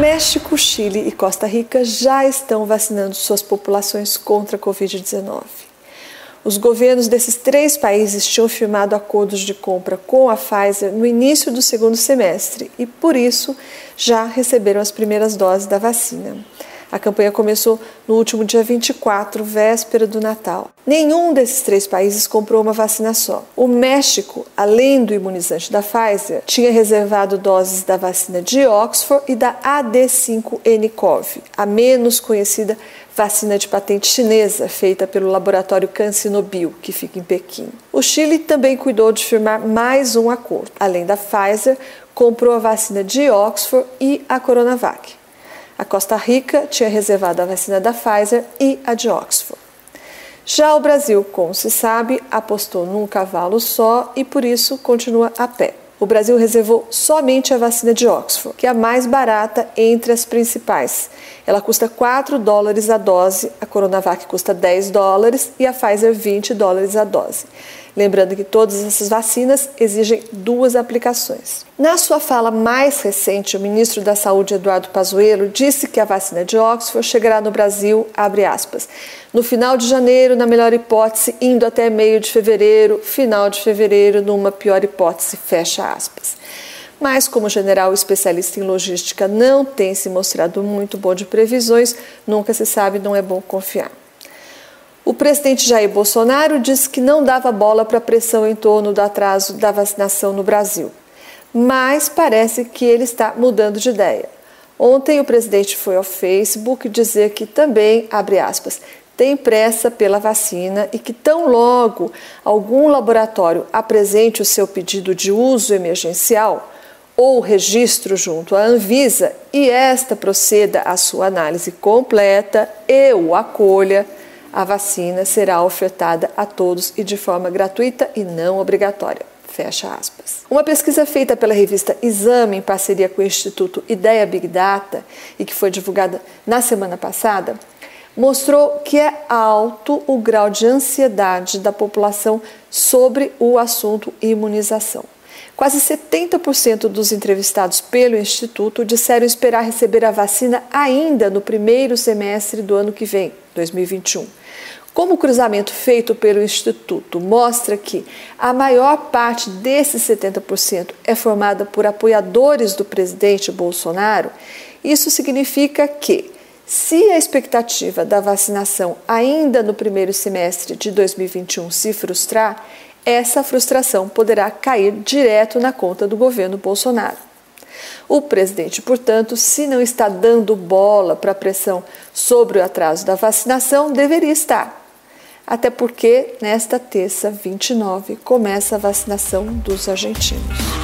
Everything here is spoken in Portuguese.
México, Chile e Costa Rica já estão vacinando suas populações contra a Covid-19. Os governos desses três países tinham firmado acordos de compra com a Pfizer no início do segundo semestre e, por isso, já receberam as primeiras doses da vacina. A campanha começou no último dia 24, véspera do Natal. Nenhum desses três países comprou uma vacina só. O México, além do imunizante da Pfizer, tinha reservado doses da vacina de Oxford e da AD5-nCoV, a menos conhecida vacina de patente chinesa feita pelo laboratório CanSinoBio, que fica em Pequim. O Chile também cuidou de firmar mais um acordo. Além da Pfizer, comprou a vacina de Oxford e a Coronavac. A Costa Rica tinha reservado a vacina da Pfizer e a de Oxford. Já o Brasil, como se sabe, apostou num cavalo só e por isso continua a pé. O Brasil reservou somente a vacina de Oxford, que é a mais barata entre as principais. Ela custa 4 dólares a dose, a Coronavac custa 10 dólares e a Pfizer 20 dólares a dose. Lembrando que todas essas vacinas exigem duas aplicações. Na sua fala mais recente, o ministro da Saúde, Eduardo Pazuello, disse que a vacina de Oxford chegará no Brasil, aspas, no final de janeiro, na melhor hipótese, indo até meio de fevereiro, final de fevereiro, numa pior hipótese, fecha aspas. Mas, como general especialista em logística não tem se mostrado muito bom de previsões, nunca se sabe, não é bom confiar. O presidente Jair Bolsonaro disse que não dava bola para a pressão em torno do atraso da vacinação no Brasil, mas parece que ele está mudando de ideia. Ontem o presidente foi ao Facebook dizer que também, abre aspas, tem pressa pela vacina e que tão logo algum laboratório apresente o seu pedido de uso emergencial ou registro junto à Anvisa e esta proceda à sua análise completa e o acolha, a vacina será ofertada a todos e de forma gratuita e não obrigatória. Fecha aspas. Uma pesquisa feita pela revista Exame em parceria com o Instituto Ideia Big Data e que foi divulgada na semana passada mostrou que é alto o grau de ansiedade da população sobre o assunto imunização. Quase 70% dos entrevistados pelo Instituto disseram esperar receber a vacina ainda no primeiro semestre do ano que vem, 2021. Como o cruzamento feito pelo Instituto mostra que a maior parte desses 70% é formada por apoiadores do presidente Bolsonaro, isso significa que, se a expectativa da vacinação ainda no primeiro semestre de 2021 se frustrar, essa frustração poderá cair direto na conta do governo Bolsonaro. O presidente, portanto, se não está dando bola para a pressão sobre o atraso da vacinação, deveria estar. Até porque nesta terça 29 começa a vacinação dos argentinos.